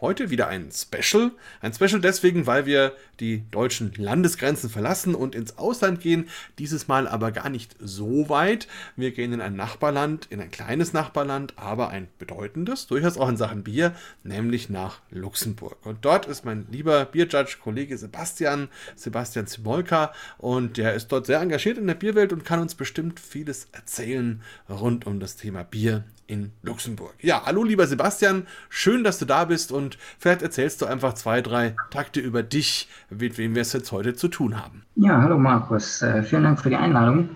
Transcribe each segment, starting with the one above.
Heute wieder ein Special. Ein Special deswegen, weil wir die deutschen Landesgrenzen verlassen und ins Ausland gehen. Dieses Mal aber gar nicht so weit. Wir gehen in ein Nachbarland, in ein kleines Nachbarland, aber ein bedeutendes, durchaus auch in Sachen Bier, nämlich nach Luxemburg. Und dort ist mein lieber Bierjudge, Kollege Sebastian, Sebastian Zimolka. Und der ist dort sehr engagiert in der Bierwelt und kann uns bestimmt vieles erzählen rund um das Thema Bier in Luxemburg. Ja, hallo lieber Sebastian, schön, dass du da bist und vielleicht erzählst du einfach zwei, drei Takte über dich, mit wem wir es jetzt heute zu tun haben. Ja, hallo Markus, äh, vielen Dank für die Einladung.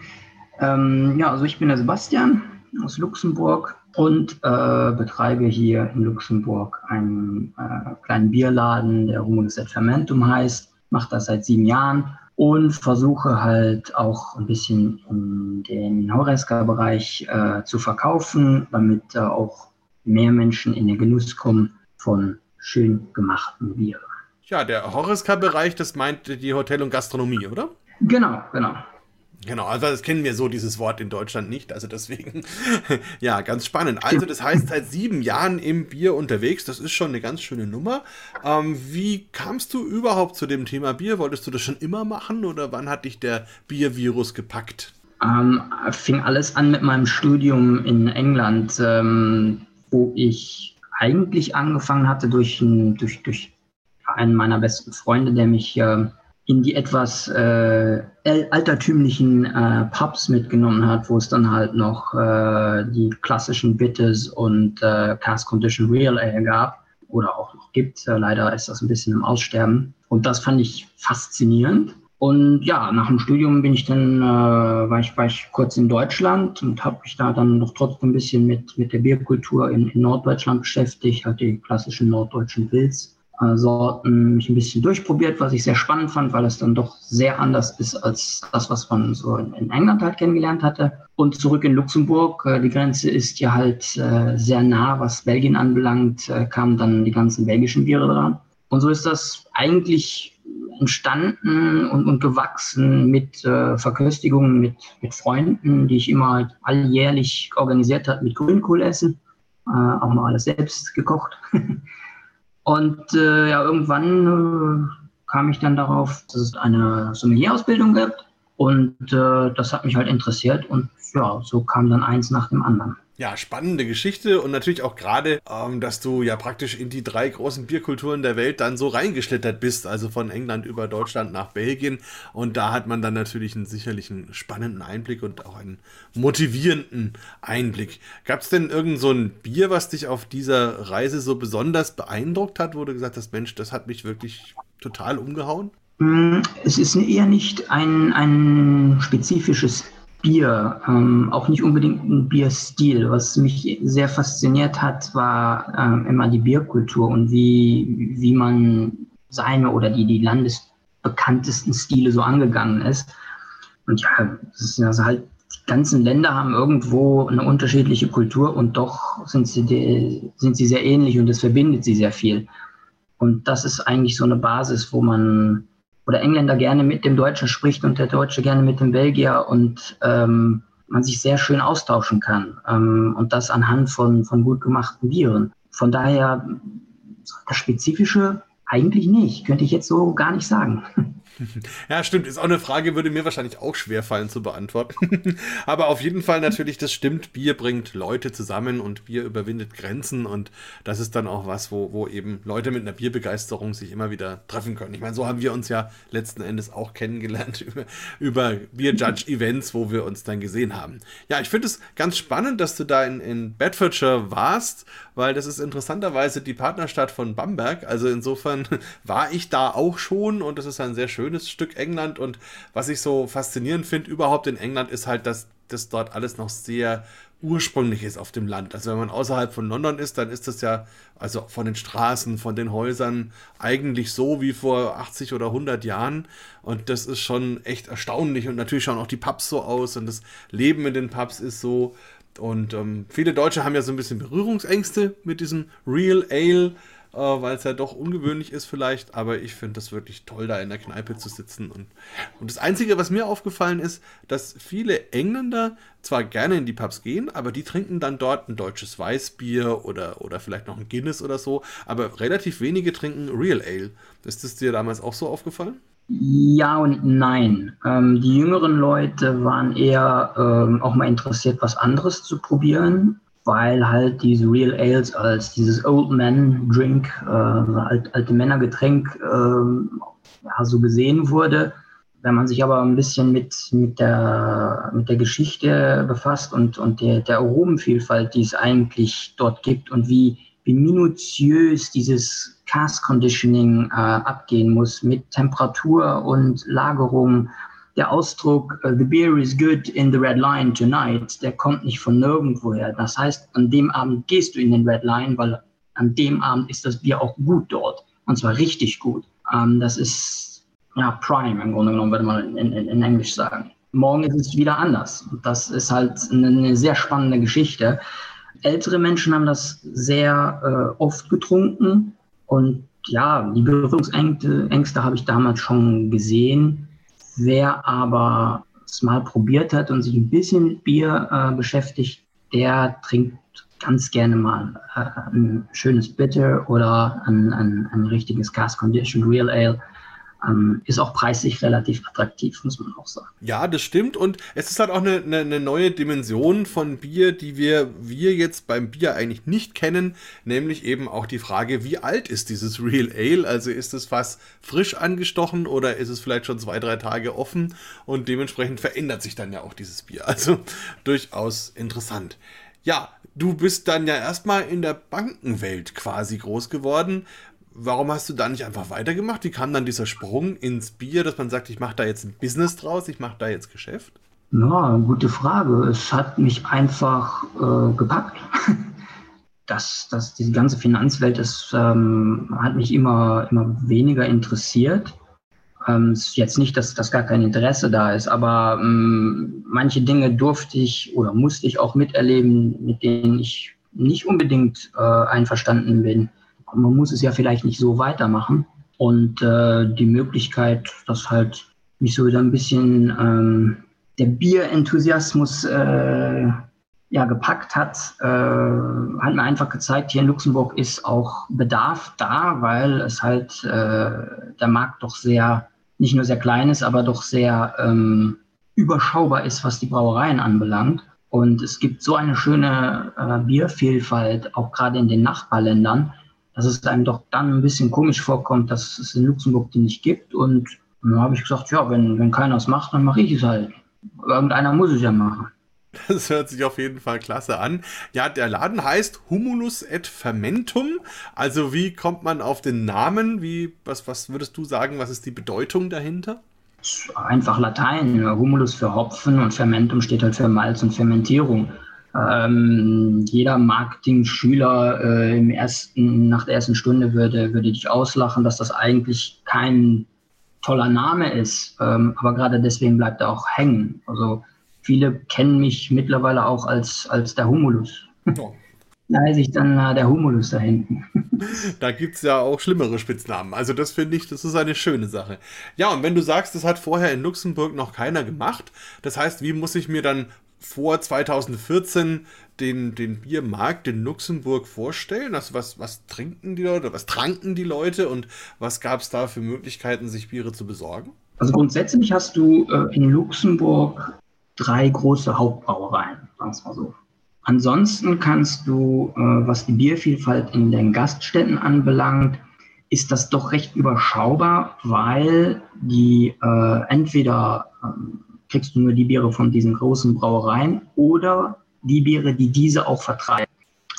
Ähm, ja, also ich bin der Sebastian aus Luxemburg und äh, betreibe hier in Luxemburg einen äh, kleinen Bierladen, der Romulus et Fermentum heißt, mache das seit sieben Jahren und versuche halt auch ein bisschen in den Horeska-Bereich äh, zu verkaufen, damit äh, auch mehr Menschen in den Genuss kommen von schön gemachten Bieren. Ja, der Horeska-Bereich, das meint die Hotel- und Gastronomie, oder? Genau, genau. Genau, also das kennen wir so, dieses Wort in Deutschland nicht. Also deswegen, ja, ganz spannend. Also das heißt, seit sieben Jahren im Bier unterwegs, das ist schon eine ganz schöne Nummer. Ähm, wie kamst du überhaupt zu dem Thema Bier? Wolltest du das schon immer machen oder wann hat dich der Biervirus gepackt? Ähm, fing alles an mit meinem Studium in England, ähm, wo ich eigentlich angefangen hatte durch, durch, durch einen meiner besten Freunde, der mich äh, in die etwas äh, altertümlichen äh, Pubs mitgenommen hat, wo es dann halt noch äh, die klassischen Bitters und äh, Cast Condition Real Ale gab oder auch noch gibt. Äh, leider ist das ein bisschen im Aussterben. Und das fand ich faszinierend. Und ja, nach dem Studium bin ich dann, äh, war, ich, war ich kurz in Deutschland und habe mich da dann noch trotzdem ein bisschen mit, mit der Bierkultur in, in Norddeutschland beschäftigt, halt die klassischen norddeutschen Wills Sorten mich ein bisschen durchprobiert, was ich sehr spannend fand, weil es dann doch sehr anders ist als das, was man so in England halt kennengelernt hatte. Und zurück in Luxemburg, äh, die Grenze ist ja halt äh, sehr nah, was Belgien anbelangt, äh, kamen dann die ganzen belgischen Biere dran. Und so ist das eigentlich entstanden und, und gewachsen mit äh, Verköstigungen mit, mit Freunden, die ich immer halt alljährlich organisiert habe mit Grünkohlessen. Äh, auch mal alles selbst gekocht. Und äh, ja, irgendwann äh, kam ich dann darauf, dass es eine Sommelier-Ausbildung gibt. Und äh, das hat mich halt interessiert. Und ja, so kam dann eins nach dem anderen. Ja, spannende Geschichte und natürlich auch gerade, ähm, dass du ja praktisch in die drei großen Bierkulturen der Welt dann so reingeschlittert bist, also von England über Deutschland nach Belgien. Und da hat man dann natürlich einen sicherlichen spannenden Einblick und auch einen motivierenden Einblick. Gab es denn irgend so ein Bier, was dich auf dieser Reise so besonders beeindruckt hat, wo du gesagt hast, Mensch, das hat mich wirklich total umgehauen? Mm, es ist eher nicht ein, ein spezifisches Bier, ähm, auch nicht unbedingt ein Bierstil. Was mich sehr fasziniert hat, war ähm, immer die Bierkultur und wie, wie man seine oder die, die landesbekanntesten Stile so angegangen ist. Und ja, das ist also halt, die ganzen Länder haben irgendwo eine unterschiedliche Kultur und doch sind sie, sind sie sehr ähnlich und es verbindet sie sehr viel. Und das ist eigentlich so eine Basis, wo man oder Engländer gerne mit dem Deutschen spricht und der Deutsche gerne mit dem Belgier und ähm, man sich sehr schön austauschen kann ähm, und das anhand von, von gut gemachten Bieren. Von daher das Spezifische eigentlich nicht, könnte ich jetzt so gar nicht sagen. Ja, stimmt. Ist auch eine Frage, würde mir wahrscheinlich auch schwer fallen zu beantworten. Aber auf jeden Fall natürlich, das stimmt. Bier bringt Leute zusammen und Bier überwindet Grenzen. Und das ist dann auch was, wo, wo eben Leute mit einer Bierbegeisterung sich immer wieder treffen können. Ich meine, so haben wir uns ja letzten Endes auch kennengelernt über, über Beer-Judge-Events, wo wir uns dann gesehen haben. Ja, ich finde es ganz spannend, dass du da in, in Bedfordshire warst, weil das ist interessanterweise die Partnerstadt von Bamberg. Also insofern war ich da auch schon und das ist ein sehr schönes schönes Stück England und was ich so faszinierend finde überhaupt in England ist halt, dass das dort alles noch sehr ursprünglich ist auf dem Land. Also wenn man außerhalb von London ist, dann ist das ja, also von den Straßen, von den Häusern, eigentlich so wie vor 80 oder 100 Jahren. Und das ist schon echt erstaunlich. Und natürlich schauen auch die Pubs so aus und das Leben in den Pubs ist so. Und ähm, viele Deutsche haben ja so ein bisschen Berührungsängste mit diesem Real Ale äh, weil es ja doch ungewöhnlich ist vielleicht, aber ich finde das wirklich toll, da in der Kneipe zu sitzen. Und, und das Einzige, was mir aufgefallen ist, dass viele Engländer zwar gerne in die Pubs gehen, aber die trinken dann dort ein deutsches Weißbier oder, oder vielleicht noch ein Guinness oder so, aber relativ wenige trinken Real Ale. Ist das dir damals auch so aufgefallen? Ja und nein. Ähm, die jüngeren Leute waren eher ähm, auch mal interessiert, was anderes zu probieren weil halt diese Real Ales als dieses Old Man Drink, äh, alt, alte Männergetränk, äh, ja, so gesehen wurde. Wenn man sich aber ein bisschen mit, mit, der, mit der Geschichte befasst und, und der, der Aromenvielfalt, die es eigentlich dort gibt und wie, wie minutiös dieses Cast Conditioning äh, abgehen muss mit Temperatur und Lagerung der Ausdruck uh, The beer is good in the Red Line tonight, der kommt nicht von nirgendwoher. Das heißt, an dem Abend gehst du in den Red Line, weil an dem Abend ist das Bier auch gut dort. Und zwar richtig gut. Ähm, das ist ja Prime im Grunde genommen, würde man in, in, in Englisch sagen. Morgen ist es wieder anders. Und das ist halt eine, eine sehr spannende Geschichte. Ältere Menschen haben das sehr äh, oft getrunken und ja, die Berührungsängste habe ich damals schon gesehen. Wer aber es mal probiert hat und sich ein bisschen mit Bier äh, beschäftigt, der trinkt ganz gerne mal äh, ein schönes Bitter oder ein, ein, ein richtiges Cast Condition Real Ale ähm, ist auch preislich relativ attraktiv, muss man auch sagen. Ja, das stimmt. Und es ist halt auch eine, eine, eine, neue Dimension von Bier, die wir, wir jetzt beim Bier eigentlich nicht kennen, nämlich eben auch die Frage, wie alt ist dieses Real Ale? Also ist es fast frisch angestochen oder ist es vielleicht schon zwei, drei Tage offen? Und dementsprechend verändert sich dann ja auch dieses Bier. Also durchaus interessant. Ja, du bist dann ja erstmal in der Bankenwelt quasi groß geworden warum hast du da nicht einfach weitergemacht? Wie kam dann dieser Sprung ins Bier, dass man sagt, ich mache da jetzt ein Business draus, ich mache da jetzt Geschäft? Ja, gute Frage. Es hat mich einfach äh, gepackt. Das, das, diese ganze Finanzwelt das, ähm, hat mich immer, immer weniger interessiert. Ähm, ist jetzt nicht, dass, dass gar kein Interesse da ist, aber ähm, manche Dinge durfte ich oder musste ich auch miterleben, mit denen ich nicht unbedingt äh, einverstanden bin man muss es ja vielleicht nicht so weitermachen. Und äh, die Möglichkeit, dass halt mich so wieder ein bisschen ähm, der Bierenthusiasmus äh, ja, gepackt hat, äh, hat mir einfach gezeigt, hier in Luxemburg ist auch Bedarf da, weil es halt äh, der Markt doch sehr, nicht nur sehr klein ist, aber doch sehr ähm, überschaubar ist, was die Brauereien anbelangt. Und es gibt so eine schöne äh, Biervielfalt, auch gerade in den Nachbarländern, dass es einem doch dann ein bisschen komisch vorkommt, dass es in Luxemburg die nicht gibt. Und dann habe ich gesagt, ja, wenn, wenn keiner es macht, dann mache ich es halt. Irgendeiner muss es ja machen. Das hört sich auf jeden Fall klasse an. Ja, der Laden heißt Humulus et Fermentum. Also wie kommt man auf den Namen? Wie, was, was würdest du sagen, was ist die Bedeutung dahinter? Einfach Latein. Humulus für Hopfen und Fermentum steht halt für Malz und Fermentierung. Ähm, jeder Marketing-Schüler äh, im ersten, nach der ersten Stunde würde, würde dich auslachen, dass das eigentlich kein toller Name ist. Ähm, aber gerade deswegen bleibt er auch hängen. Also viele kennen mich mittlerweile auch als, als der Humulus. Oh. Da heiße ich dann äh, der Humulus da hinten. Da gibt es ja auch schlimmere Spitznamen. Also das finde ich, das ist eine schöne Sache. Ja, und wenn du sagst, das hat vorher in Luxemburg noch keiner gemacht, das heißt, wie muss ich mir dann vor 2014 den, den Biermarkt in Luxemburg vorstellen? Also was, was trinken die Leute, was tranken die Leute und was gab es da für Möglichkeiten, sich Biere zu besorgen? Also grundsätzlich hast du äh, in Luxemburg drei große Hauptbrauereien, sagen wir mal so. Ansonsten kannst du, äh, was die Biervielfalt in den Gaststätten anbelangt, ist das doch recht überschaubar, weil die äh, entweder ähm, kriegst du nur die Biere von diesen großen Brauereien oder die Biere, die diese auch vertreiben.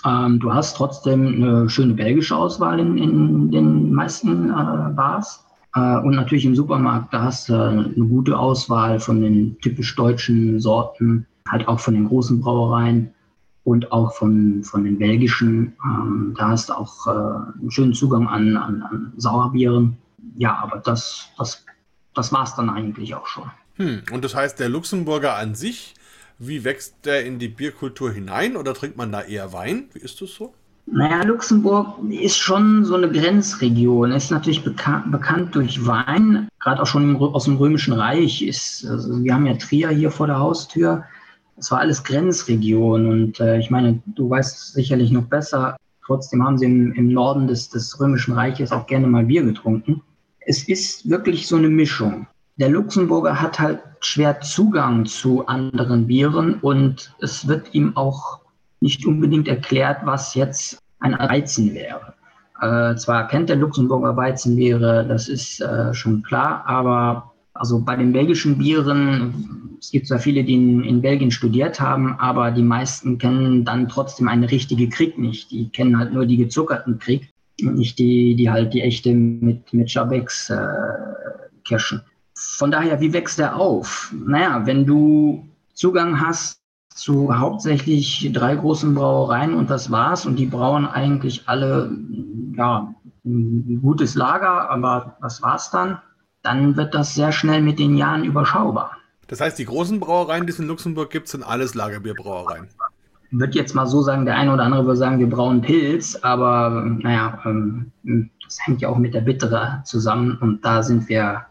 Ähm, du hast trotzdem eine schöne belgische Auswahl in, in den meisten äh, Bars. Äh, und natürlich im Supermarkt, da hast du eine gute Auswahl von den typisch deutschen Sorten, halt auch von den großen Brauereien und auch von, von den belgischen. Ähm, da hast du auch äh, einen schönen Zugang an, an, an Sauerbieren. Ja, aber das, das, das war es dann eigentlich auch schon. Hm, und das heißt, der Luxemburger an sich, wie wächst der in die Bierkultur hinein oder trinkt man da eher Wein? Wie ist das so? Naja, Luxemburg ist schon so eine Grenzregion, ist natürlich beka bekannt durch Wein, gerade auch schon aus dem Römischen Reich. Ist, also wir haben ja Trier hier vor der Haustür. Das war alles Grenzregion und äh, ich meine, du weißt sicherlich noch besser, trotzdem haben sie im, im Norden des, des Römischen Reiches auch gerne mal Bier getrunken. Es ist wirklich so eine Mischung. Der Luxemburger hat halt schwer Zugang zu anderen Bieren und es wird ihm auch nicht unbedingt erklärt, was jetzt ein Weizen wäre. Äh, zwar kennt der Luxemburger Weizenbiere, das ist äh, schon klar, aber also bei den belgischen Bieren, es gibt zwar viele, die in, in, Belgien studiert haben, aber die meisten kennen dann trotzdem eine richtige Krieg nicht. Die kennen halt nur die gezuckerten Krieg und nicht die, die halt die echte mit, mit Chabex äh, kirschen. Von daher, wie wächst der auf? Naja, wenn du Zugang hast zu hauptsächlich drei großen Brauereien und das war's. Und die brauen eigentlich alle, ja, ein gutes Lager, aber das war's dann. Dann wird das sehr schnell mit den Jahren überschaubar. Das heißt, die großen Brauereien, die es in Luxemburg gibt, sind alles Lagerbierbrauereien. Ich würde jetzt mal so sagen, der eine oder andere würde sagen, wir brauen Pilz, aber naja, ähm, das hängt ja auch mit der Bittere zusammen und da sind wir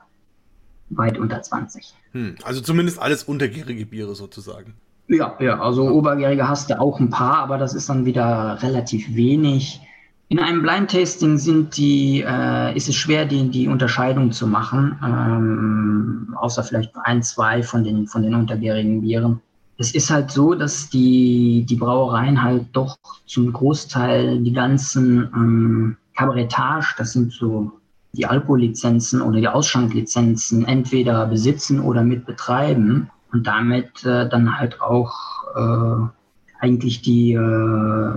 weit unter 20. Hm, also zumindest alles untergärige Biere sozusagen. Ja, ja, also Oberjährige hast du auch ein paar, aber das ist dann wieder relativ wenig. In einem Blind Tasting sind die, äh, ist es schwer, die, die Unterscheidung zu machen, ähm, außer vielleicht ein, zwei von den, von den untergärigen Bieren. Es ist halt so, dass die, die Brauereien halt doch zum Großteil die ganzen ähm, Cabaretage, das sind so die Alkohollizenzen oder die Ausschanklizenzen, entweder besitzen oder mit betreiben und damit äh, dann halt auch äh, eigentlich die, äh,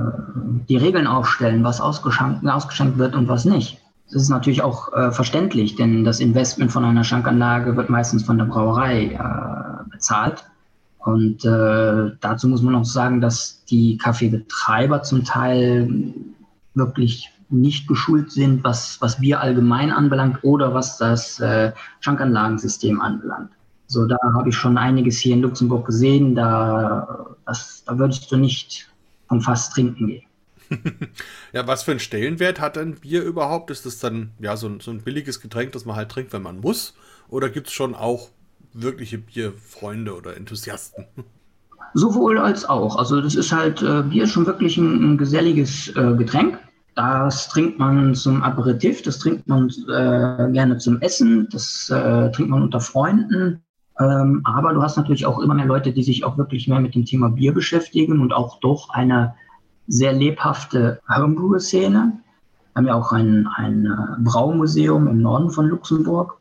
die Regeln aufstellen, was ausgeschenkt, ausgeschenkt wird und was nicht. Das ist natürlich auch äh, verständlich, denn das Investment von einer Schankanlage wird meistens von der Brauerei äh, bezahlt. Und äh, dazu muss man auch sagen, dass die Kaffeebetreiber zum Teil wirklich nicht geschult sind, was, was Bier allgemein anbelangt oder was das äh, Schankanlagensystem anbelangt. So, da habe ich schon einiges hier in Luxemburg gesehen. Da, das, da würdest du nicht vom Fass trinken gehen. ja, was für einen Stellenwert hat ein Bier überhaupt? Ist das dann ja so ein, so ein billiges Getränk, das man halt trinkt, wenn man muss? Oder gibt es schon auch wirkliche Bierfreunde oder Enthusiasten? Sowohl als auch. Also das ist halt, äh, Bier ist schon wirklich ein, ein geselliges äh, Getränk. Das trinkt man zum Aperitif, das trinkt man äh, gerne zum Essen, das äh, trinkt man unter Freunden. Ähm, aber du hast natürlich auch immer mehr Leute, die sich auch wirklich mehr mit dem Thema Bier beschäftigen und auch doch eine sehr lebhafte Homebrew-Szene. Wir haben ja auch ein, ein äh, Braumuseum im Norden von Luxemburg.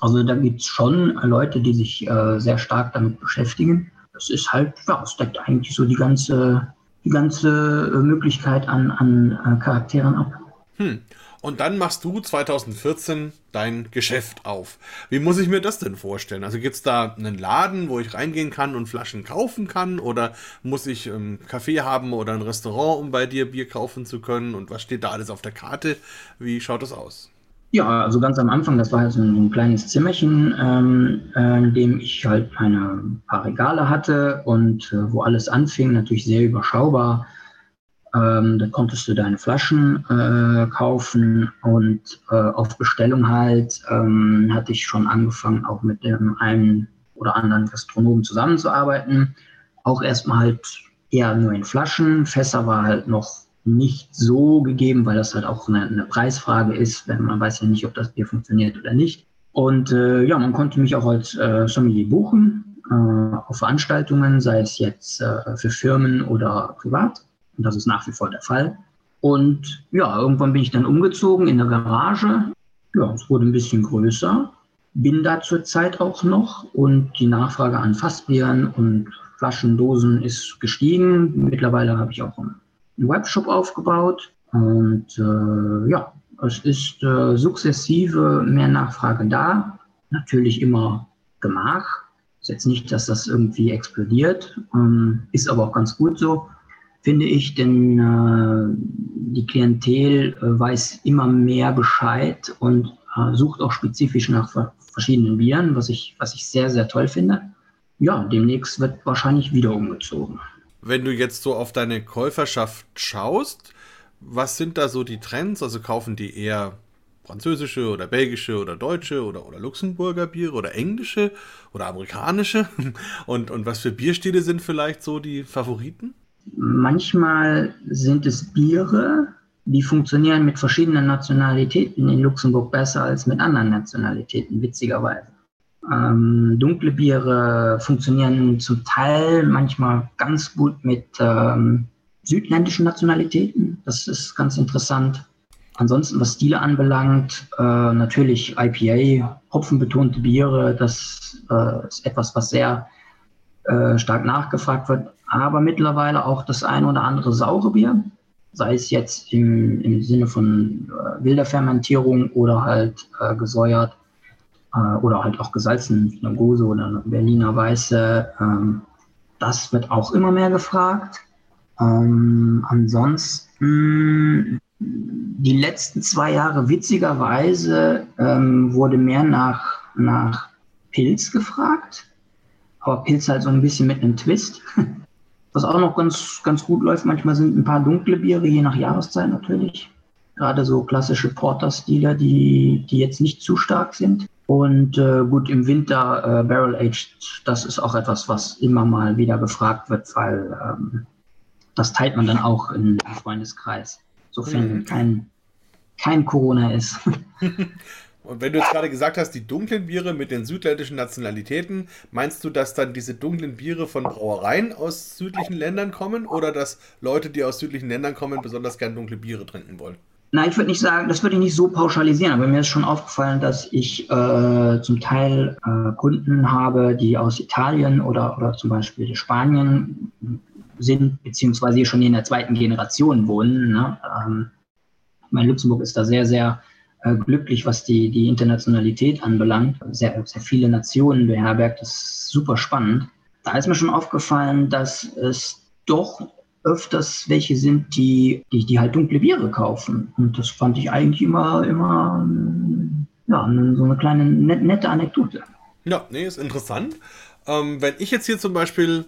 Also da gibt es schon Leute, die sich äh, sehr stark damit beschäftigen. Das ist halt, ja, es deckt eigentlich so die ganze, die ganze äh, Möglichkeit an, an äh, Charakteren ab. Hm. Und dann machst du 2014 dein Geschäft auf. Wie muss ich mir das denn vorstellen? Also gibt es da einen Laden, wo ich reingehen kann und Flaschen kaufen kann? Oder muss ich einen Kaffee haben oder ein Restaurant, um bei dir Bier kaufen zu können? Und was steht da alles auf der Karte? Wie schaut das aus? Ja, also ganz am Anfang, das war halt so ein, ein kleines Zimmerchen, ähm, äh, in dem ich halt meine paar Regale hatte und äh, wo alles anfing, natürlich sehr überschaubar ähm, da konntest du deine Flaschen äh, kaufen und äh, auf Bestellung halt ähm, hatte ich schon angefangen, auch mit dem einen oder anderen Gastronomen zusammenzuarbeiten. Auch erstmal halt eher nur in Flaschen. Fässer war halt noch nicht so gegeben, weil das halt auch eine, eine Preisfrage ist, wenn man weiß ja nicht, ob das Bier funktioniert oder nicht. Und äh, ja, man konnte mich auch als äh, Sommelier buchen äh, auf Veranstaltungen, sei es jetzt äh, für Firmen oder privat. Und das ist nach wie vor der Fall. Und ja, irgendwann bin ich dann umgezogen in der Garage. Ja, es wurde ein bisschen größer. Bin da zurzeit auch noch und die Nachfrage an Fassbieren und Flaschendosen ist gestiegen. Mittlerweile habe ich auch Webshop aufgebaut und äh, ja, es ist äh, sukzessive mehr Nachfrage da. Natürlich immer Gemach. Ist jetzt nicht, dass das irgendwie explodiert, ähm, ist aber auch ganz gut so finde ich, denn äh, die Klientel äh, weiß immer mehr Bescheid und äh, sucht auch spezifisch nach verschiedenen Bieren, was ich, was ich sehr, sehr toll finde. Ja, demnächst wird wahrscheinlich wieder umgezogen. Wenn du jetzt so auf deine Käuferschaft schaust, was sind da so die Trends? Also kaufen die eher französische oder belgische oder deutsche oder, oder Luxemburger Biere oder englische oder amerikanische? Und, und was für Bierstile sind vielleicht so die Favoriten? Manchmal sind es Biere, die funktionieren mit verschiedenen Nationalitäten in Luxemburg besser als mit anderen Nationalitäten, witzigerweise. Ähm, dunkle Biere funktionieren zum Teil manchmal ganz gut mit ähm, südländischen Nationalitäten. Das ist ganz interessant. Ansonsten, was Stile anbelangt, äh, natürlich IPA, hopfenbetonte Biere, das äh, ist etwas, was sehr äh, stark nachgefragt wird. Aber mittlerweile auch das eine oder andere saure Bier, sei es jetzt im, im Sinne von äh, wilder Fermentierung oder halt äh, gesäuert äh, oder halt auch gesalzen, wie eine Gose oder eine Berliner Weiße. Ähm, das wird auch immer mehr gefragt. Ähm, ansonsten die letzten zwei Jahre witzigerweise ähm, wurde mehr nach, nach Pilz gefragt. Aber Pilz halt so ein bisschen mit einem Twist. Was auch noch ganz, ganz gut läuft, manchmal sind ein paar dunkle Biere, je nach Jahreszeit natürlich. Gerade so klassische Porter-Stile, die, die jetzt nicht zu stark sind. Und äh, gut, im Winter äh, Barrel Aged, das ist auch etwas, was immer mal wieder gefragt wird, weil ähm, das teilt man dann auch in, im Freundeskreis, sofern mhm. kein, kein Corona ist. Und wenn du jetzt gerade gesagt hast, die dunklen Biere mit den südländischen Nationalitäten, meinst du, dass dann diese dunklen Biere von Brauereien aus südlichen Ländern kommen oder dass Leute, die aus südlichen Ländern kommen, besonders gern dunkle Biere trinken wollen? Nein, ich würde nicht sagen, das würde ich nicht so pauschalisieren, aber mir ist schon aufgefallen, dass ich äh, zum Teil äh, Kunden habe, die aus Italien oder, oder zum Beispiel Spanien sind, beziehungsweise schon in der zweiten Generation wohnen. Ne? Ähm, mein Luxemburg ist da sehr, sehr äh, glücklich, was die, die Internationalität anbelangt. Sehr, sehr viele Nationen beherbergt, das ist super spannend. Da ist mir schon aufgefallen, dass es doch öfters welche sind, die, die, die halt dunkle Biere kaufen. Und das fand ich eigentlich immer, immer ja, so eine kleine nette Anekdote. Ja, nee, ist interessant. Ähm, wenn ich jetzt hier zum Beispiel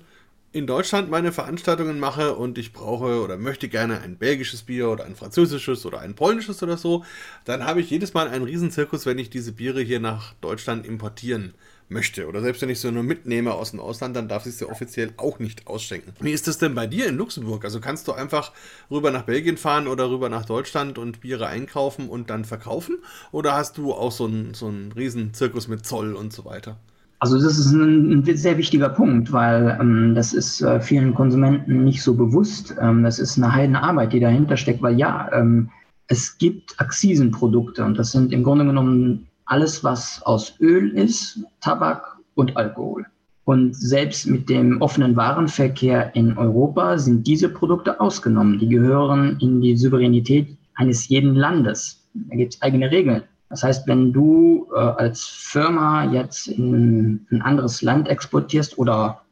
in Deutschland meine Veranstaltungen mache und ich brauche oder möchte gerne ein belgisches Bier oder ein französisches oder ein polnisches oder so, dann habe ich jedes Mal einen Riesenzirkus, wenn ich diese Biere hier nach Deutschland importieren möchte. Oder selbst wenn ich sie nur mitnehme aus dem Ausland, dann darf ich sie offiziell auch nicht ausschenken. Wie ist das denn bei dir in Luxemburg? Also kannst du einfach rüber nach Belgien fahren oder rüber nach Deutschland und Biere einkaufen und dann verkaufen? Oder hast du auch so einen, so einen Riesenzirkus mit Zoll und so weiter? Also das ist ein, ein sehr wichtiger Punkt, weil ähm, das ist äh, vielen Konsumenten nicht so bewusst. Ähm, das ist eine heidene Arbeit, die dahinter steckt, weil ja, ähm, es gibt Akzisenprodukte und das sind im Grunde genommen alles, was aus Öl ist, Tabak und Alkohol. Und selbst mit dem offenen Warenverkehr in Europa sind diese Produkte ausgenommen. Die gehören in die Souveränität eines jeden Landes. Da gibt es eigene Regeln. Das heißt, wenn du äh, als Firma jetzt in ein anderes Land exportierst oder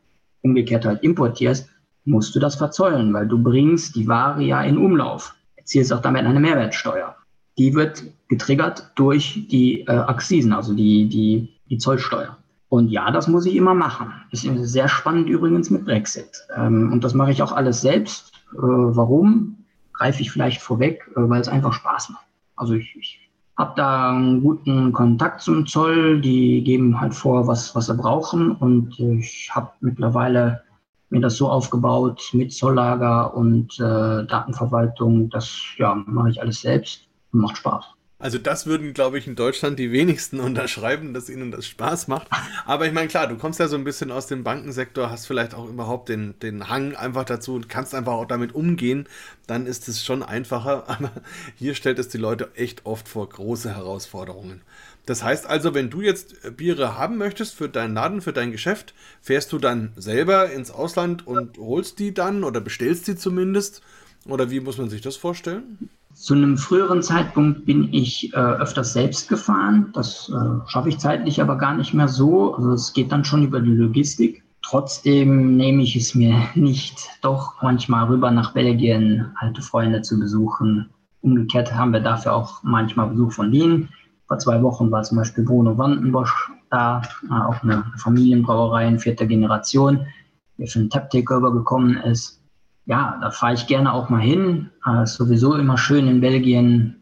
umgekehrt halt importierst, musst du das verzollen, weil du bringst die Ware ja in Umlauf. Erzielst auch damit eine Mehrwertsteuer. Die wird getriggert durch die äh, Accisen, also die, die, die Zollsteuer. Und ja, das muss ich immer machen. Ist sehr spannend übrigens mit Brexit. Ähm, und das mache ich auch alles selbst. Äh, warum? Greife ich vielleicht vorweg, äh, weil es einfach Spaß macht. Also ich, ich habe da einen guten Kontakt zum Zoll. Die geben halt vor, was, was sie brauchen. Und ich habe mittlerweile mir das so aufgebaut mit Zolllager und äh, Datenverwaltung. Das ja, mache ich alles selbst und macht Spaß. Also das würden, glaube ich, in Deutschland die wenigsten unterschreiben, dass ihnen das Spaß macht. Aber ich meine, klar, du kommst ja so ein bisschen aus dem Bankensektor, hast vielleicht auch überhaupt den, den Hang einfach dazu und kannst einfach auch damit umgehen. Dann ist es schon einfacher. Aber hier stellt es die Leute echt oft vor große Herausforderungen. Das heißt also, wenn du jetzt Biere haben möchtest für deinen Laden, für dein Geschäft, fährst du dann selber ins Ausland und holst die dann oder bestellst die zumindest? Oder wie muss man sich das vorstellen? Zu einem früheren Zeitpunkt bin ich äh, öfters selbst gefahren. Das äh, schaffe ich zeitlich aber gar nicht mehr so. Also es geht dann schon über die Logistik. Trotzdem nehme ich es mir nicht, doch manchmal rüber nach Belgien alte Freunde zu besuchen. Umgekehrt haben wir dafür auch manchmal Besuch von denen. Vor zwei Wochen war zum Beispiel Bruno Wandenbosch da, äh, auch eine Familienbrauerei in vierter Generation, der für einen Tap Takeover gekommen ist. Ja, da fahre ich gerne auch mal hin. Äh, sowieso immer schön in Belgien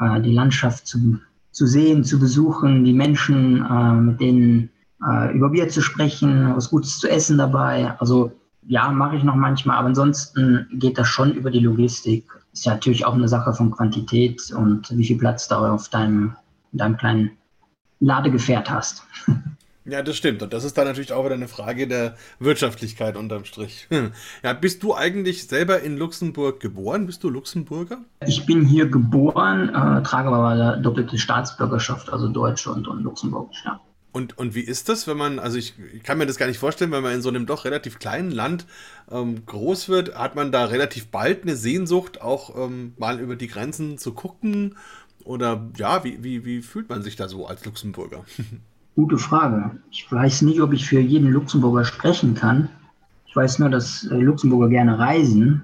äh, die Landschaft zu, zu sehen, zu besuchen, die Menschen, äh, mit denen äh, über Bier zu sprechen, was Gutes zu essen dabei. Also ja, mache ich noch manchmal, aber ansonsten geht das schon über die Logistik. Ist ja natürlich auch eine Sache von Quantität und wie viel Platz du auf deinem, deinem kleinen Ladegefährt hast. Ja, das stimmt. Und das ist dann natürlich auch wieder eine Frage der Wirtschaftlichkeit unterm Strich. Ja, bist du eigentlich selber in Luxemburg geboren? Bist du Luxemburger? Ich bin hier geboren, äh, trage aber doppelte Staatsbürgerschaft, also Deutsche und, und Luxemburgisch, ja. Und, und wie ist das, wenn man, also ich, ich, kann mir das gar nicht vorstellen, wenn man in so einem doch relativ kleinen Land ähm, groß wird, hat man da relativ bald eine Sehnsucht, auch ähm, mal über die Grenzen zu gucken? Oder ja, wie, wie, wie fühlt man sich da so als Luxemburger? Gute Frage. Ich weiß nicht, ob ich für jeden Luxemburger sprechen kann. Ich weiß nur, dass äh, Luxemburger gerne reisen.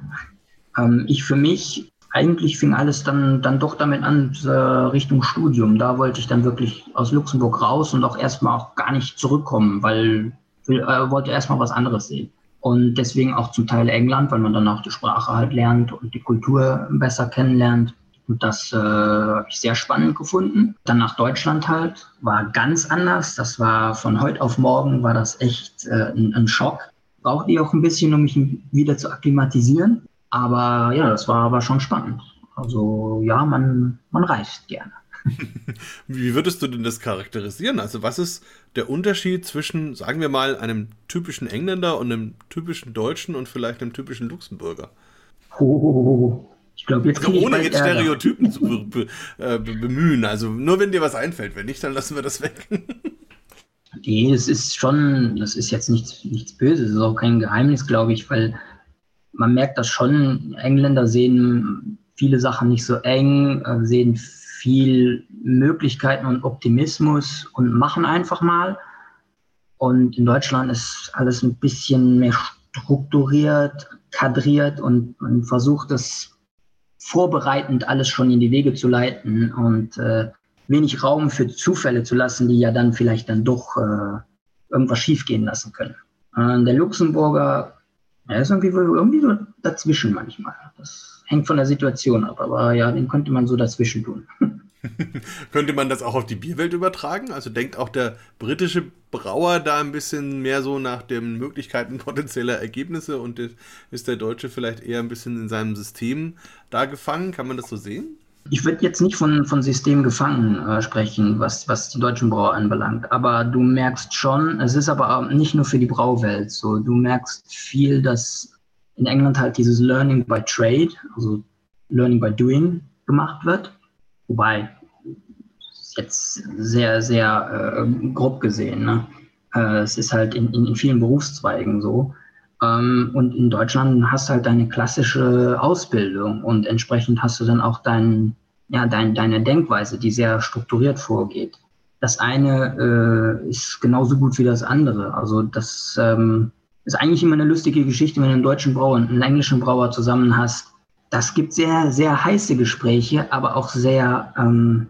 Ähm, ich für mich eigentlich fing alles dann, dann doch damit an, äh, Richtung Studium. Da wollte ich dann wirklich aus Luxemburg raus und auch erstmal auch gar nicht zurückkommen, weil ich äh, wollte erstmal was anderes sehen. Und deswegen auch zum Teil England, weil man dann auch die Sprache halt lernt und die Kultur besser kennenlernt. Und das äh, habe ich sehr spannend gefunden. Dann nach Deutschland halt, war ganz anders. Das war von heute auf morgen, war das echt äh, ein, ein Schock. Brauchte ich auch ein bisschen, um mich wieder zu akklimatisieren. Aber ja, das war aber schon spannend. Also ja, man, man reist gerne. Wie würdest du denn das charakterisieren? Also was ist der Unterschied zwischen, sagen wir mal, einem typischen Engländer und einem typischen Deutschen und vielleicht einem typischen Luxemburger? Oh, ich glaube, jetzt also ohne jetzt Stereotypen zu be be äh, be bemühen. Also nur wenn dir was einfällt. Wenn nicht, dann lassen wir das weg. nee, es ist schon, das ist jetzt nichts, nichts Böses. Es ist auch kein Geheimnis, glaube ich, weil man merkt das schon, Engländer sehen viele Sachen nicht so eng, äh, sehen viel Möglichkeiten und Optimismus und machen einfach mal. Und in Deutschland ist alles ein bisschen mehr strukturiert, kadriert und man versucht das vorbereitend alles schon in die Wege zu leiten und äh, wenig Raum für Zufälle zu lassen, die ja dann vielleicht dann doch äh, irgendwas schiefgehen lassen können. Äh, der Luxemburger er ist irgendwie, irgendwie so dazwischen manchmal. Das hängt von der Situation ab, aber ja, den könnte man so dazwischen tun. könnte man das auch auf die Bierwelt übertragen? Also denkt auch der britische Brauer da ein bisschen mehr so nach den Möglichkeiten potenzieller Ergebnisse und ist der Deutsche vielleicht eher ein bisschen in seinem System da gefangen? Kann man das so sehen? Ich würde jetzt nicht von, von System gefangen äh, sprechen, was, was die deutschen Brauer anbelangt. Aber du merkst schon, es ist aber nicht nur für die Brauwelt so. Du merkst viel, dass in England halt dieses Learning by Trade, also Learning by Doing gemacht wird. Wobei, jetzt sehr, sehr äh, grob gesehen. Ne? Äh, es ist halt in, in, in vielen Berufszweigen so. Ähm, und in Deutschland hast du halt deine klassische Ausbildung und entsprechend hast du dann auch dein, ja, dein, deine Denkweise, die sehr strukturiert vorgeht. Das eine äh, ist genauso gut wie das andere. Also das ähm, ist eigentlich immer eine lustige Geschichte, wenn du einen deutschen Brauer und einen englischen Brauer zusammen hast. Das gibt sehr, sehr heiße Gespräche, aber auch sehr, ähm,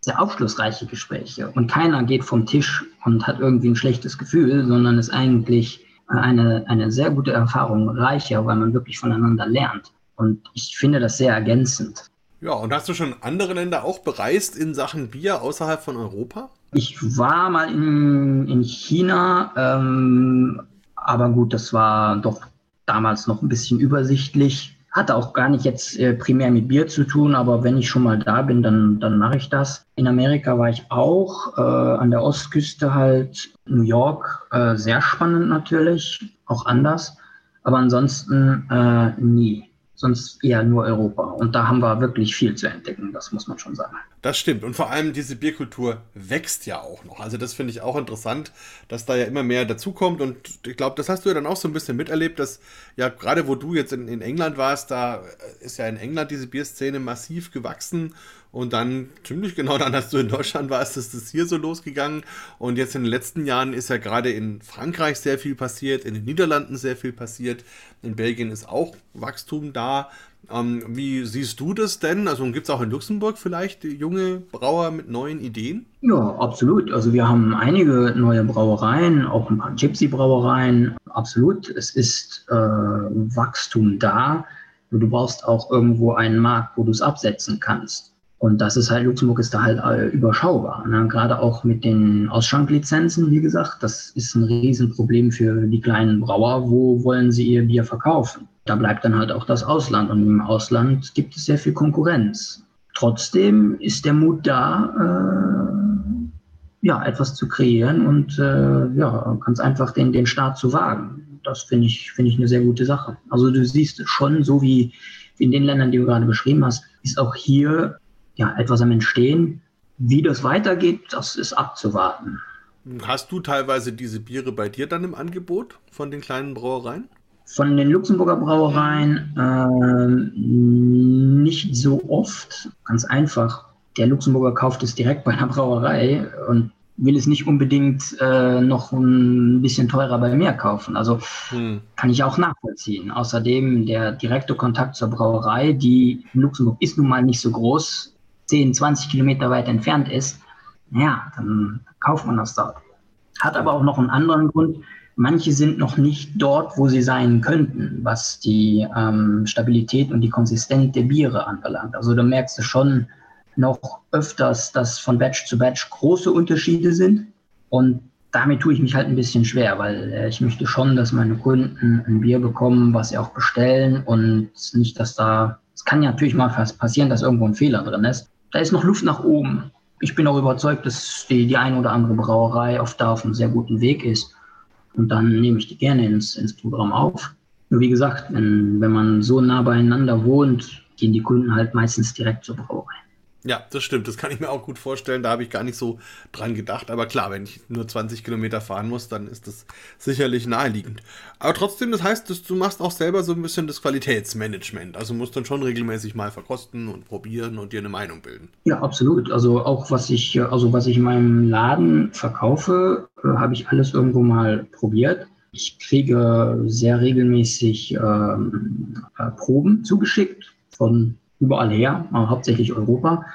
sehr aufschlussreiche Gespräche. Und keiner geht vom Tisch und hat irgendwie ein schlechtes Gefühl, sondern ist eigentlich eine, eine sehr gute Erfahrung, reicher, weil man wirklich voneinander lernt. Und ich finde das sehr ergänzend. Ja, und hast du schon andere Länder auch bereist in Sachen Bier außerhalb von Europa? Ich war mal in, in China, ähm, aber gut, das war doch damals noch ein bisschen übersichtlich. Hatte auch gar nicht jetzt äh, primär mit Bier zu tun, aber wenn ich schon mal da bin, dann, dann mache ich das. In Amerika war ich auch, äh, an der Ostküste halt, New York, äh, sehr spannend natürlich, auch anders. Aber ansonsten äh, nie sonst eher nur Europa. Und da haben wir wirklich viel zu entdecken, das muss man schon sagen. Das stimmt. Und vor allem diese Bierkultur wächst ja auch noch. Also das finde ich auch interessant, dass da ja immer mehr dazukommt. Und ich glaube, das hast du ja dann auch so ein bisschen miterlebt, dass ja gerade wo du jetzt in, in England warst, da ist ja in England diese Bierszene massiv gewachsen. Und dann, ziemlich genau dann, als du in Deutschland warst, ist es hier so losgegangen. Und jetzt in den letzten Jahren ist ja gerade in Frankreich sehr viel passiert, in den Niederlanden sehr viel passiert. In Belgien ist auch Wachstum da. Ähm, wie siehst du das denn? Also gibt es auch in Luxemburg vielleicht junge Brauer mit neuen Ideen? Ja, absolut. Also wir haben einige neue Brauereien, auch ein paar Gypsy-Brauereien. Absolut. Es ist äh, Wachstum da. Du brauchst auch irgendwo einen Markt, wo du es absetzen kannst. Und das ist halt, Luxemburg ist da halt äh, überschaubar. Ne? Gerade auch mit den Ausschanklizenzen, wie gesagt, das ist ein Riesenproblem für die kleinen Brauer. Wo wollen sie ihr Bier verkaufen? Da bleibt dann halt auch das Ausland. Und im Ausland gibt es sehr viel Konkurrenz. Trotzdem ist der Mut da, äh, ja, etwas zu kreieren und äh, ja, ganz einfach den, den Start zu wagen. Das finde ich, finde ich eine sehr gute Sache. Also du siehst schon, so wie in den Ländern, die du gerade beschrieben hast, ist auch hier ja, etwas am Entstehen. Wie das weitergeht, das ist abzuwarten. Hast du teilweise diese Biere bei dir dann im Angebot von den kleinen Brauereien? Von den Luxemburger Brauereien äh, nicht so oft. Ganz einfach. Der Luxemburger kauft es direkt bei einer Brauerei und will es nicht unbedingt äh, noch ein bisschen teurer bei mir kaufen. Also hm. kann ich auch nachvollziehen. Außerdem der direkte Kontakt zur Brauerei, die in Luxemburg ist nun mal nicht so groß, 10, 20 Kilometer weit entfernt ist, ja, dann kauft man das dort. Hat aber auch noch einen anderen Grund. Manche sind noch nicht dort, wo sie sein könnten, was die ähm, Stabilität und die Konsistenz der Biere anbelangt. Also da merkst du schon noch öfters, dass von Batch zu Batch große Unterschiede sind. Und damit tue ich mich halt ein bisschen schwer, weil äh, ich möchte schon, dass meine Kunden ein Bier bekommen, was sie auch bestellen und nicht, dass da, es kann ja natürlich mal passieren, dass irgendwo ein Fehler drin ist da ist noch Luft nach oben. Ich bin auch überzeugt, dass die, die eine oder andere Brauerei oft da auf einem sehr guten Weg ist. Und dann nehme ich die gerne ins, ins Programm auf. Nur wie gesagt, wenn, wenn man so nah beieinander wohnt, gehen die Kunden halt meistens direkt zur Brauerei. Ja, das stimmt. Das kann ich mir auch gut vorstellen. Da habe ich gar nicht so dran gedacht. Aber klar, wenn ich nur 20 Kilometer fahren muss, dann ist das sicherlich naheliegend. Aber trotzdem, das heißt, dass du machst auch selber so ein bisschen das Qualitätsmanagement. Also musst dann schon regelmäßig mal verkosten und probieren und dir eine Meinung bilden. Ja, absolut. Also auch was ich, also was ich in meinem Laden verkaufe, äh, habe ich alles irgendwo mal probiert. Ich kriege sehr regelmäßig ähm, äh, Proben zugeschickt von überall her, hauptsächlich Europa,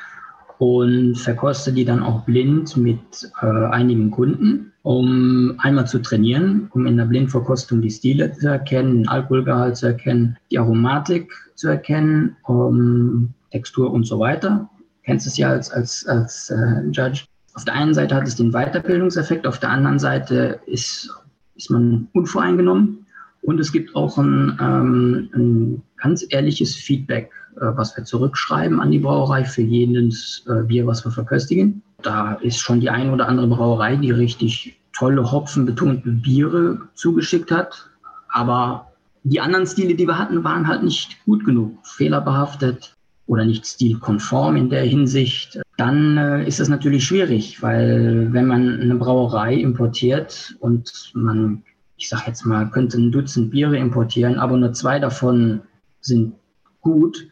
und verkoste die dann auch blind mit äh, einigen Kunden, um einmal zu trainieren, um in der Blindverkostung die Stile zu erkennen, den Alkoholgehalt zu erkennen, die Aromatik zu erkennen, um Textur und so weiter. Kennst es ja als, als, als äh, Judge. Auf der einen Seite hat es den Weiterbildungseffekt, auf der anderen Seite ist, ist man unvoreingenommen und es gibt auch ein, ähm, ein ganz ehrliches Feedback äh, was wir zurückschreiben an die Brauerei für jedes äh, Bier, was wir verköstigen. Da ist schon die eine oder andere Brauerei, die richtig tolle hopfenbetonte Biere zugeschickt hat. Aber die anderen Stile, die wir hatten, waren halt nicht gut genug, fehlerbehaftet oder nicht stilkonform in der Hinsicht. Dann äh, ist es natürlich schwierig, weil wenn man eine Brauerei importiert und man, ich sag jetzt mal, könnte ein Dutzend Biere importieren, aber nur zwei davon sind gut,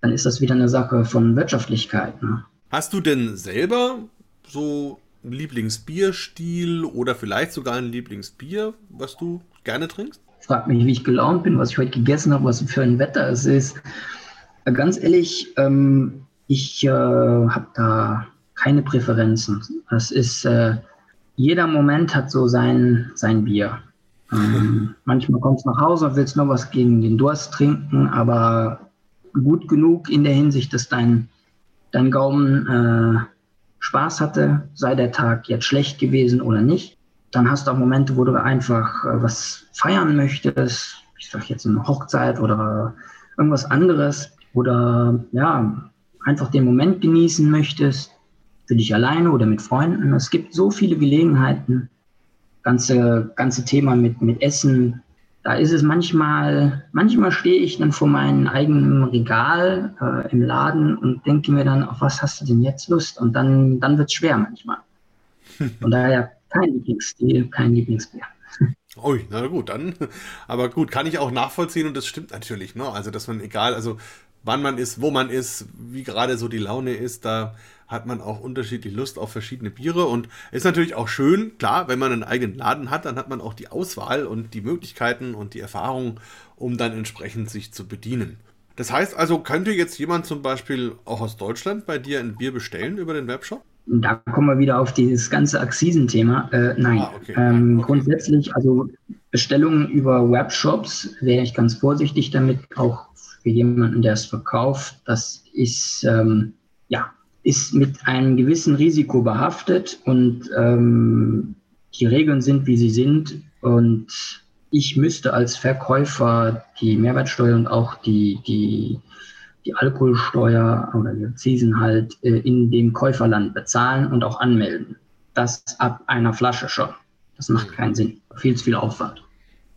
dann ist das wieder eine Sache von Wirtschaftlichkeit. Ne? Hast du denn selber so einen Lieblingsbierstil oder vielleicht sogar ein Lieblingsbier, was du gerne trinkst? Frag mich, wie ich gelaunt bin, was ich heute gegessen habe, was für ein Wetter es ist. Ganz ehrlich, ähm, ich äh, habe da keine Präferenzen. Es ist, äh, jeder Moment hat so sein, sein Bier. Ähm, manchmal kommst du nach Hause und willst nur was gegen den Durst trinken, aber gut genug in der Hinsicht, dass dein, dein Gaumen äh, Spaß hatte, sei der Tag jetzt schlecht gewesen oder nicht. Dann hast du auch Momente, wo du einfach äh, was feiern möchtest, ich sag jetzt eine Hochzeit oder irgendwas anderes oder ja, einfach den Moment genießen möchtest, für dich alleine oder mit Freunden. Es gibt so viele Gelegenheiten. Ganze, ganze Thema mit, mit Essen, da ist es manchmal, manchmal stehe ich dann vor meinem eigenen Regal äh, im Laden und denke mir dann, auf was hast du denn jetzt Lust? Und dann, dann wird es schwer manchmal. Von daher kein Lieblingsstil, kein Lieblingsbier. Ui, na gut, dann. Aber gut, kann ich auch nachvollziehen und das stimmt natürlich, ne? Also, dass man egal, also wann man ist, wo man ist, wie gerade so die Laune ist, da hat man auch unterschiedlich Lust auf verschiedene Biere und ist natürlich auch schön, klar, wenn man einen eigenen Laden hat, dann hat man auch die Auswahl und die Möglichkeiten und die Erfahrung, um dann entsprechend sich zu bedienen. Das heißt also, könnte jetzt jemand zum Beispiel auch aus Deutschland bei dir ein Bier bestellen über den Webshop? Da kommen wir wieder auf dieses ganze Akzisenthema. Äh, nein, ah, okay. Ähm, okay. grundsätzlich, also Bestellungen über Webshops wäre ich ganz vorsichtig damit, auch für jemanden, der es verkauft. Das ist, ähm, ja, ist mit einem gewissen Risiko behaftet und ähm, die Regeln sind, wie sie sind. Und ich müsste als Verkäufer die Mehrwertsteuer und auch die, die, die Alkoholsteuer oder die Zinsen halt äh, in dem Käuferland bezahlen und auch anmelden. Das ab einer Flasche schon. Das macht mhm. keinen Sinn. Viel zu viel Aufwand.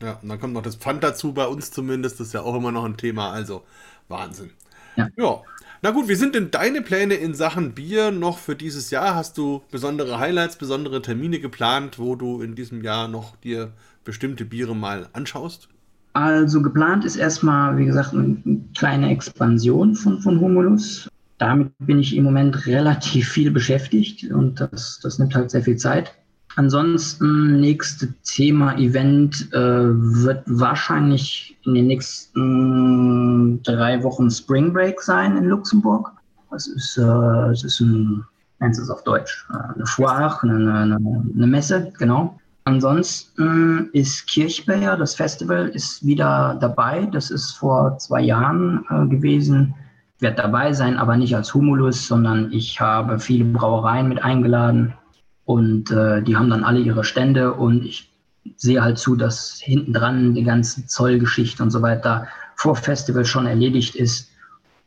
Ja, und dann kommt noch das Pfand dazu, bei uns zumindest. Das ist ja auch immer noch ein Thema. Also Wahnsinn. Ja. ja. Na gut, wie sind denn deine Pläne in Sachen Bier noch für dieses Jahr? Hast du besondere Highlights, besondere Termine geplant, wo du in diesem Jahr noch dir bestimmte Biere mal anschaust? Also geplant ist erstmal, wie gesagt, eine kleine Expansion von, von Humulus. Damit bin ich im Moment relativ viel beschäftigt und das, das nimmt halt sehr viel Zeit. Ansonsten, nächste Thema Event äh, wird wahrscheinlich in den nächsten drei Wochen Spring Break sein in Luxemburg. Das ist, äh, das ist ein, nennt es auf Deutsch, äh, eine Foire, eine, eine, eine, Messe, genau. Ansonsten ist Kirchbeer, das Festival, ist wieder dabei. Das ist vor zwei Jahren äh, gewesen. Wird dabei sein, aber nicht als Humulus, sondern ich habe viele Brauereien mit eingeladen und äh, die haben dann alle ihre Stände und ich sehe halt zu, dass hinten dran die ganze Zollgeschichte und so weiter vor Festival schon erledigt ist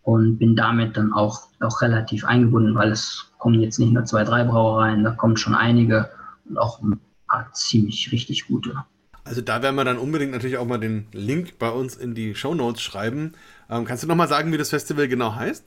und bin damit dann auch, auch relativ eingebunden, weil es kommen jetzt nicht nur zwei, drei Brauereien, da kommen schon einige und auch ein paar ziemlich richtig gute. Also da werden wir dann unbedingt natürlich auch mal den Link bei uns in die Show Notes schreiben. Ähm, kannst du noch mal sagen, wie das Festival genau heißt?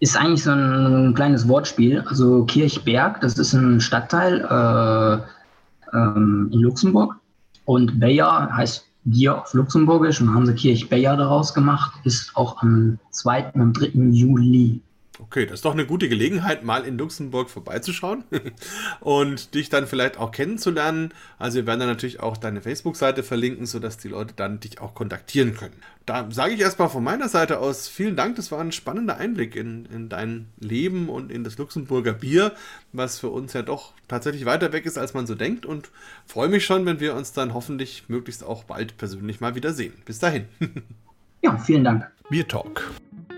ist eigentlich so ein kleines Wortspiel. Also Kirchberg, das ist ein Stadtteil äh, ähm, in Luxemburg. Und Bayer heißt Bier auf Luxemburgisch und haben sie Kirchbayer daraus gemacht. Ist auch am 2. und 3. Juli Okay, das ist doch eine gute Gelegenheit, mal in Luxemburg vorbeizuschauen und dich dann vielleicht auch kennenzulernen. Also wir werden dann natürlich auch deine Facebook-Seite verlinken, sodass die Leute dann dich auch kontaktieren können. Da sage ich erstmal von meiner Seite aus vielen Dank. Das war ein spannender Einblick in, in dein Leben und in das Luxemburger Bier, was für uns ja doch tatsächlich weiter weg ist, als man so denkt. Und freue mich schon, wenn wir uns dann hoffentlich möglichst auch bald persönlich mal wieder sehen. Bis dahin. ja, vielen Dank. Bier Talk